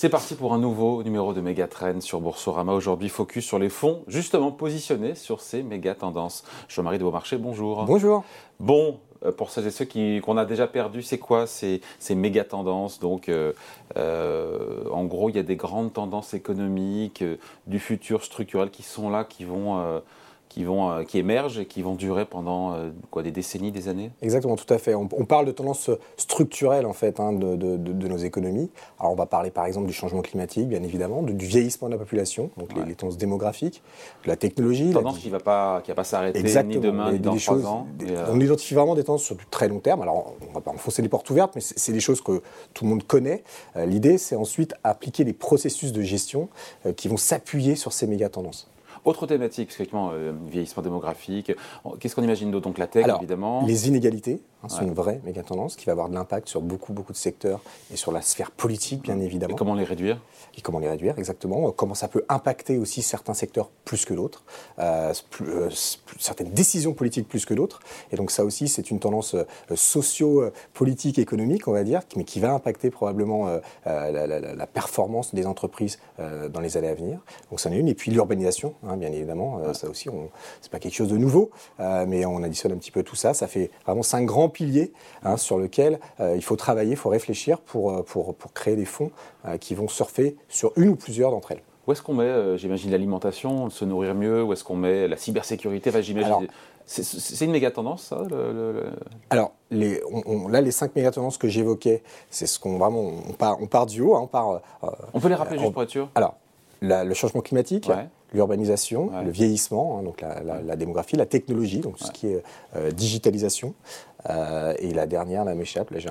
C'est parti pour un nouveau numéro de Mégatrend sur Boursorama. Aujourd'hui, focus sur les fonds justement positionnés sur ces méga tendances. Jean-Marie de Beaumarchais, bonjour. Bonjour. Bon, euh, pour celles et ceux qu'on a déjà perdu, c'est quoi ces, ces méga tendances? Donc, euh, euh, en gros, il y a des grandes tendances économiques, du futur structurel qui sont là, qui vont qui, vont, euh, qui émergent et qui vont durer pendant euh, quoi, des décennies, des années? Exactement, tout à fait. On, parle de tendances structurelles en fait hein, de, de, nos économies. Alors on va parler par exemple du changement climatique, bien évidemment, du vieillissement de la population, donc les, tendances démographiques, de la technologie. Tendance qui ne va pas, qui va pas s'arrêter ni demain ni dans trois ans. Euh, on identifie vraiment des tendances sur du très long terme. Alors on ne va pas enfoncer les portes ouvertes, mais c'est des choses que tout le monde connaît. L'idée, c'est ensuite appliquer des processus de gestion qui vont s'appuyer sur ces méga tendances. Autre thématique, effectivement, euh, vieillissement démographique. Qu'est-ce qu'on imagine d'autre? Donc la tech, évidemment. Les inégalités hein, sont une vraie méga tendance qui va avoir de l'impact sur beaucoup, beaucoup de secteurs et sur la sphère politique, bien évidemment. Et comment les réduire? Et comment les réduire, exactement. Comment ça peut impacter aussi certains secteurs plus que d'autres, euh, euh, certaines décisions politiques plus que d'autres. Et donc ça aussi, c'est une tendance socio-politique, économique, on va dire, mais qui va impacter probablement la, performance des entreprises dans les années à venir. Donc ça en est une. Et puis l'urbanisation. Hein, bien évidemment. Euh, ça aussi, c'est pas quelque chose de nouveau, euh, mais on additionne un petit peu tout ça. Ça fait vraiment cinq grands piliers hein, sur lesquels euh, il faut travailler, il faut réfléchir pour, pour, pour créer des fonds qui vont surfer sur une ou plusieurs d'entre elles. Où est-ce qu'on met, j'imagine, l'alimentation, se nourrir mieux? Où est-ce qu'on met la cybersécurité? Enfin, j'imagine. C'est une méga tendance, ça Alors, les, là, les cinq méga tendances que j'évoquais, c'est ce qu'on vraiment. On part, on part du haut. Hein, on, part, on peut les rappeler juste pour être sûr? Alors, le changement climatique, l'urbanisation, le vieillissement, hein, donc la, démographie, la technologie, donc tout ce qui est euh, digitalisation. Euh, et la dernière, là, m'échappe, là, j'ai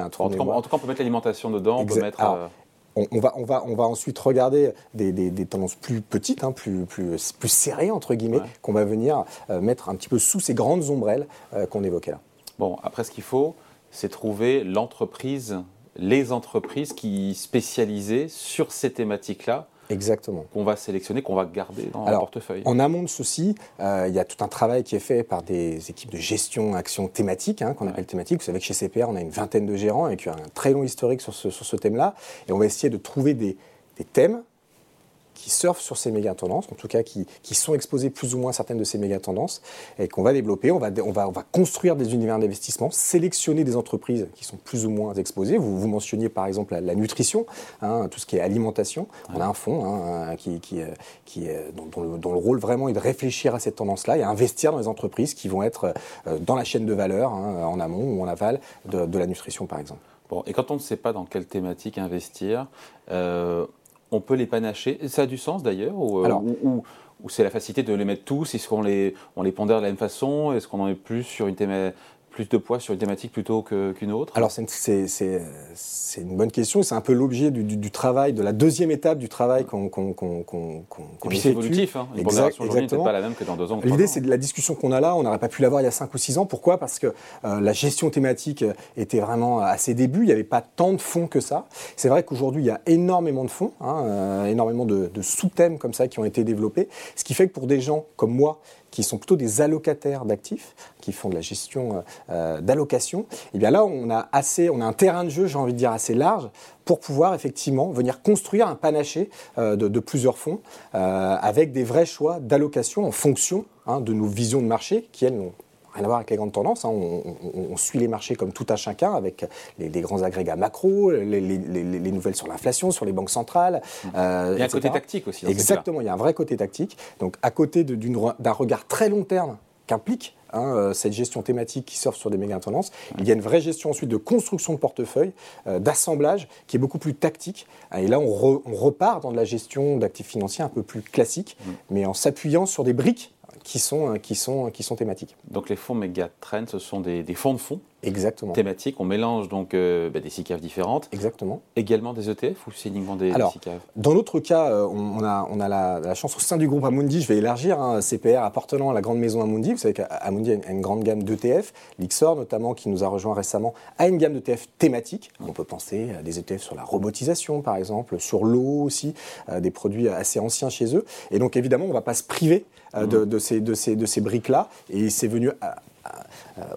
un, trou. En, en, tout cas, on peut mettre l'alimentation dedans, on peut mettre. Euh, on, va, on, va, on va ensuite regarder des, tendances plus petites, hein, plus, plus, plus serrées, entre guillemets, qu'on va venir mettre un petit peu sous ces grandes ombrelles qu'on évoquait là. Bon, après, ce qu'il faut, c'est trouver l'entreprise, les entreprises qui spécialisées sur ces thématiques-là Exactement. Qu'on va sélectionner, qu'on va garder dans le portefeuille. En amont de ceci, euh, il y a tout un travail qui est fait par des équipes de gestion action thématique, hein, qu'on appelle thématique. Vous savez que chez CPR, on a une vingtaine de gérants et qu'il y a un très long historique sur ce, sur ce thème-là. Et on va essayer de trouver des, des thèmes qui surfent sur ces méga tendances, en tout cas qui, qui, sont exposés plus ou moins à certaines de ces méga tendances, et qu'on va développer. On va, on, va, on va construire des univers d'investissement, sélectionner des entreprises qui sont plus ou moins exposées. Vous, vous mentionniez par exemple la, nutrition, hein, tout ce qui est alimentation. On a un fonds hein, qui, qui, qui dont, le, dont, le, rôle vraiment est de réfléchir à cette tendance-là et investir dans les entreprises qui vont être euh, dans la chaîne de valeur, hein, en amont ou en aval de, la nutrition par exemple. Bon, et quand on ne sait pas dans quelle thématique investir, euh, on peut les panacher. Ça a du sens d'ailleurs Ou, euh, c'est la facilité de les mettre tous? Est-ce qu'on les, on les pondère de la même façon? Est-ce qu'on en est plus sur une thématique plus de poids sur une thématique plutôt qu'une autre Alors c'est une bonne question, c'est un peu l'objet du, travail, de la deuxième étape du travail qu'on qu Et puis c'est évolutif, hein. n'est pas la même que dans deux ans. L'idée c'est de la discussion qu'on a là, on n'aurait pas pu l'avoir il y a cinq ou six ans. Pourquoi? Parce que euh, la gestion thématique était vraiment à ses débuts, il n'y avait pas tant de fonds que ça. C'est vrai qu'aujourd'hui il y a énormément de fonds, hein, euh, énormément de, de sous-thèmes comme ça qui ont été développés, ce qui fait que pour des gens comme moi qui sont plutôt des allocataires d'actifs, qui font de la gestion euh, euh, d'allocation, et eh bien là, on a, assez, on a un terrain de jeu, j'ai envie de dire, assez large pour pouvoir effectivement venir construire un panaché euh, de, plusieurs fonds avec des vrais choix d'allocation en fonction hein, de nos visions de marché qui, elles, n'ont rien à voir avec les grandes tendances. Hein. On, suit les marchés comme tout un chacun avec les, grands agrégats macro, les, nouvelles sur l'inflation, sur les banques centrales. Euh, il y a un côté tactique aussi. Exactement, il y a un vrai côté tactique. Donc à côté d'un regard très long terme qu'implique hein, euh, cette gestion thématique qui surfe sur des méga tendances. Il y a une vraie gestion ensuite de construction de portefeuille, euh, d'assemblage qui est beaucoup plus tactique. Et là, on, repart dans de la gestion d'actifs financiers un peu plus classique, mm. mais en s'appuyant sur des briques qui sont, qui sont, thématiques. Donc les fonds Megatrend, ce sont des fonds de fonds Exactement. thématiques. On mélange donc euh, bah, des SICAV différentes. Exactement. Également des ETF ou c'est uniquement des, Alors, Dans notre cas, euh, on, a, on a la, chance au sein du groupe Amundi, je vais élargir, hein, CPR appartenant à la grande maison Amundi. Vous savez qu'Amundi a une, grande gamme d'ETF. L'Ixor, notamment, qui nous a rejoint récemment, a une gamme d'ETF thématiques. On peut penser à des ETF sur la robotisation, par exemple, sur l'eau aussi, euh, des produits assez anciens chez eux. Et donc, évidemment, on ne va pas se priver de, mmh. de, ces, de ces, de ces briques-là. Et c'est venu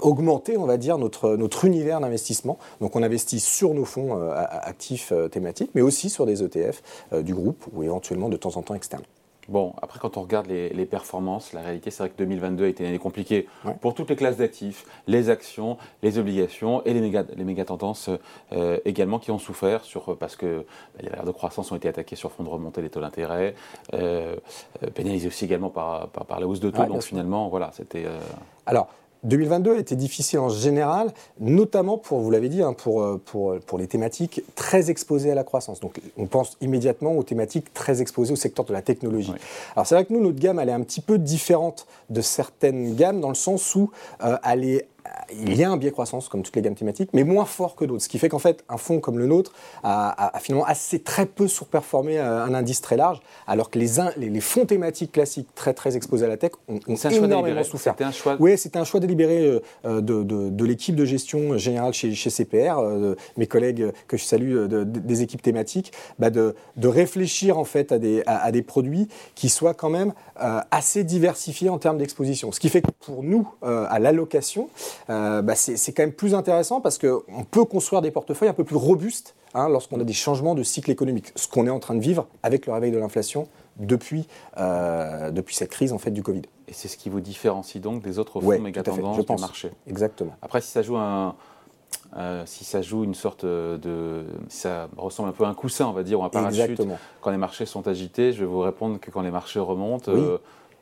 augmenter, on va dire, notre, notre univers d'investissement. Donc on investit sur nos fonds actifs thématiques, mais aussi sur des ETF du groupe ou éventuellement de temps en temps externes. Bon, après, quand on regarde les, performances, la réalité, c'est vrai que 2022 a été une année compliquée pour toutes les classes d'actifs, les actions, les obligations et les méga, les méga tendances euh, également qui ont souffert sur, parce que bah, les valeurs de croissance ont été attaquées sur fond de remontée des taux d'intérêt, euh, euh, pénalisées aussi également par, par, la hausse de taux. donc finalement, voilà, c'était. Alors, 2022 a été difficile en général, notamment pour, vous l'avez dit, hein, pour, euh, pour, pour, les thématiques très exposées à la croissance. Donc on pense immédiatement aux thématiques très exposées au secteur de la technologie. Alors c'est vrai que nous, notre gamme, elle est un petit peu différente de certaines gammes, dans le sens où euh, elle est il y a un biais croissance comme toutes les gammes thématiques, mais moins fort que d'autres. Ce qui fait qu'en fait, un fonds comme le nôtre a, finalement assez très peu surperformé euh, un indice très large, alors que les, les, fonds thématiques classiques très très exposés à la tech ont, énormément souffert. C'était un choix. Oui, c'était un choix délibéré euh, euh, de, de, l'équipe de gestion générale chez, chez CPR, mes collègues que je salue des équipes thématiques, bah de, de, réfléchir en fait à des, à, des produits qui soient quand même assez diversifiés en termes d'exposition. Ce qui fait que pour nous, à l'allocation, euh, bah, c'est quand même plus intéressant parce qu'on peut construire des portefeuilles un peu plus robustes hein, lorsqu'on a des changements de cycle économique, ce qu'on est en train de vivre avec le réveil de l'inflation depuis, euh, depuis cette crise en fait, du Covid. Et c'est ce qui vous différencie donc des autres fonds méga tendances du marché? Exactement. Après, si ça joue un, euh, si ça joue une sorte de. Si ça ressemble un peu à un coussin, on va dire, ou un parachute, Exactement. quand les marchés sont agités, je vais vous répondre que quand les marchés remontent,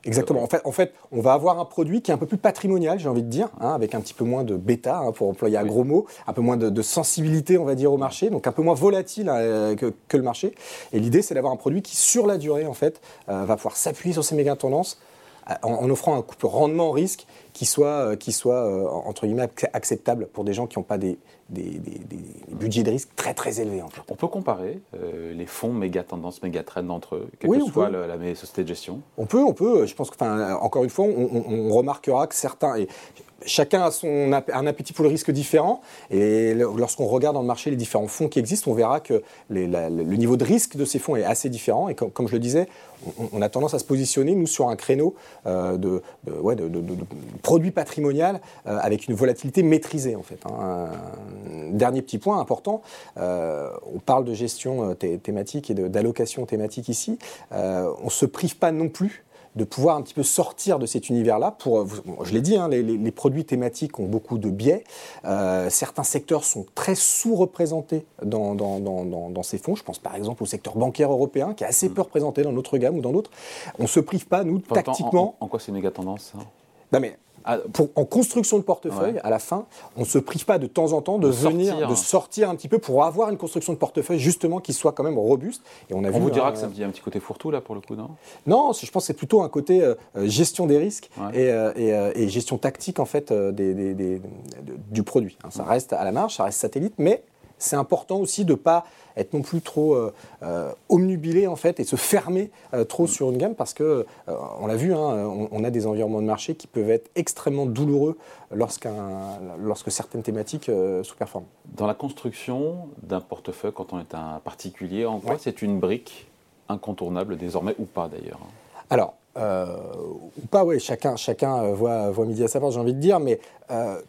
Exactement. En fait, en fait, on va avoir un produit qui est un peu plus patrimonial, j'ai envie de dire, hein, avec un petit peu moins de bêta, hein, pour employer un gros mot, un peu moins de, sensibilité, on va dire, au marché, donc un peu moins volatile euh, que, le marché. Et l'idée, c'est d'avoir un produit qui, sur la durée, en fait, euh, va pouvoir s'appuyer sur ces méga tendances euh, en, offrant un rendement risque qui soit, qui soit entre guillemets acceptable pour des gens qui n'ont pas des, des, budgets de risque très très élevés. En fait. On peut comparer euh, les fonds méga tendance, méga trend entre eux, quelle que soit la, société de gestion? On peut, on peut. Je pense que, encore une fois, on, on remarquera que certains, et chacun a son, un appétit pour le risque différent. Et lorsqu'on regarde dans le marché les différents fonds qui existent, on verra que le niveau de risque de ces fonds est assez différent. Et comme, je le disais, on, a tendance à se positionner, nous, sur un créneau euh, de, produits patrimonial euh, avec une volatilité maîtrisée, en fait. Hein. Dernier petit point important, euh, on parle de gestion thématique et d'allocation thématique ici. on ne se prive pas non plus de pouvoir un petit peu sortir de cet univers-là. Pour, je l'ai dit, hein, les, produits thématiques ont beaucoup de biais. Euh, certains secteurs sont très sous-représentés dans, dans, ces fonds. Je pense par exemple au secteur bancaire européen, qui est assez mm. peu représenté dans notre gamme ou dans d'autres. On ne se prive pas, nous, tactiquement. En, quoi c'est une méga tendance non, mais en construction de portefeuille, à la fin, on ne se prive pas de temps en temps de, venir, de sortir un petit peu pour avoir une construction de portefeuille justement qui soit quand même robuste. Et on, a vous dira que ça me dit un petit côté fourre-tout là pour le coup, non? Non, je pense que c'est plutôt un côté euh, euh, gestion des risques euh, et, gestion tactique en fait du produit. Hein. Ça reste à la marge, ça reste satellite, mais c'est important aussi de ne pas être non plus trop euh, euh, omnubilé en fait et se fermer euh, trop sur une gamme parce que on l'a vu, hein, on, a des environnements de marché qui peuvent être extrêmement douloureux lorsque certaines thématiques sous-performent. Dans la construction d'un portefeuille, quand on est un particulier, en quoi c'est une brique incontournable désormais ou pas d'ailleurs Alors, ou pas, oui, chacun, chacun voit, voit midi à sa part, j'ai envie de dire, mais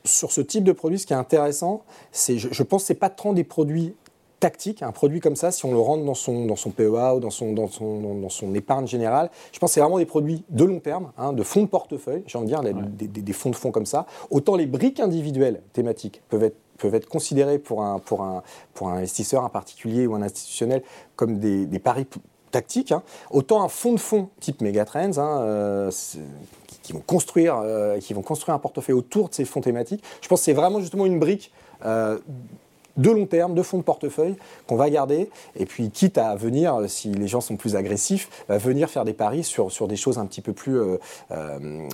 sur ce type de produit, ce qui est intéressant, c'est, je, je pense que ce n'est pas tant des produits tactique, un produit comme ça, si on le rentre dans son, dans son PEA ou dans son, dans, son, dans son épargne générale, je pense que c'est vraiment des produits de long terme, hein, de fonds de portefeuille, j'ai envie de dire, des, des, fonds de fonds comme ça. Autant les briques individuelles thématiques peuvent être peuvent être considérées pour un, pour, un, pour un investisseur, un particulier ou un institutionnel comme des, des paris tactiques. Hein. Autant un fonds de fonds type Megatrends, hein, euh, qui, vont construire, euh, qui vont construire un portefeuille autour de ces fonds thématiques, je pense que c'est vraiment justement une brique euh, de long terme, de fonds de portefeuille qu'on va garder. Et puis, quitte à venir, si les gens sont plus agressifs, à venir faire des paris sur, sur des choses un petit peu plus euh, euh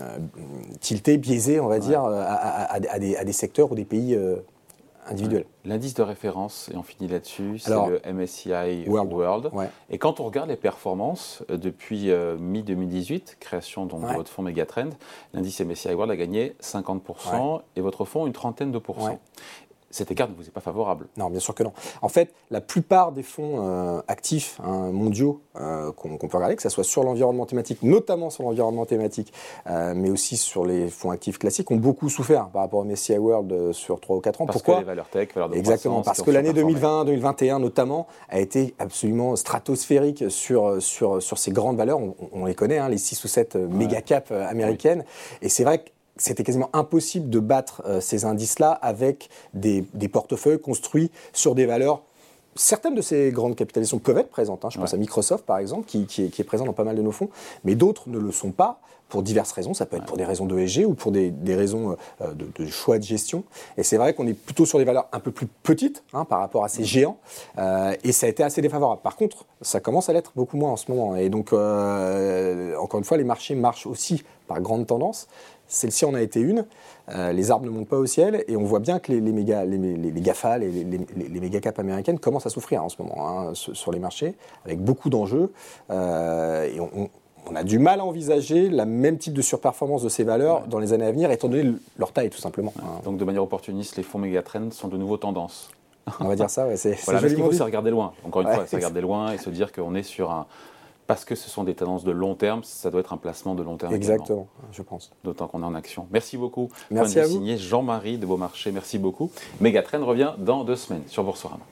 tiltées, biaisées, on va dire, à, des, secteurs ou des pays euh, L'indice de référence, et on finit là-dessus, c'est le MSCI World. Et quand on regarde les performances euh, depuis mi-2018, création donc, de votre fonds Megatrend, l'indice MSCI World a gagné 50% et votre fonds une trentaine de pourcents. Cet écart ne vous est pas favorable. Non, bien sûr que non. En fait, la plupart des fonds euh, actifs hein, mondiaux euh, qu'on peut regarder, que ce soit sur l'environnement thématique, notamment sur l'environnement thématique, euh, mais aussi sur les fonds actifs classiques, ont beaucoup souffert par rapport au MSCI World sur 3 ou 4 ans. Parce Pourquoi que les valeurs tech, valeurs de Exactement, parce que l'année 2020-2021 notamment a été absolument stratosphérique sur, sur, sur ces grandes valeurs. On, les connaît, hein, les 6 ou 7 méga caps américaines. Et c'est vrai que c'était quasiment impossible de battre euh, ces indices-là avec des, portefeuilles construits sur des valeurs Certaines de ces grandes capitalisations peuvent être présentes. Hein. Je pense à Microsoft, par exemple, qui, est, présent dans pas mal de nos fonds, mais d'autres ne le sont pas pour diverses raisons. Ça peut être pour des raisons d'ESG ou pour des, raisons euh, de, choix de gestion. Et c'est vrai qu'on est plutôt sur des valeurs un peu plus petites hein, par rapport à ces géants. Euh, et ça a été assez défavorable. Par contre, ça commence à l'être beaucoup moins en ce moment. Et donc, encore une fois, les marchés marchent aussi par grande tendance. Celle-ci en a été une. Euh, les arbres ne montent pas au ciel et on voit bien que les, méga, les, GAFA, les, les, méga caps américaines commencent à souffrir en ce moment hein, sur, les marchés, avec beaucoup d'enjeux. Euh, et on, a du mal à envisager la même type de surperformance de ces valeurs dans les années à venir, étant donné leur taille, tout simplement. Hein. Donc, de manière opportuniste, les fonds mégatrends sont de nouveaux tendances. On va dire ça, ouais, c'est voilà, ce qu'il faut, c'est regarder loin. Encore une fois, c'est regarder loin et se dire qu'on est sur un, parce que ce sont des tendances de long terme, ça doit être un placement de long terme. Exactement, je pense. D'autant qu'on est en action. Merci beaucoup. Merci à vous. signé Jean-Marie de Beaumarchais. Merci beaucoup. Megatrend revient dans deux semaines sur Boursorama.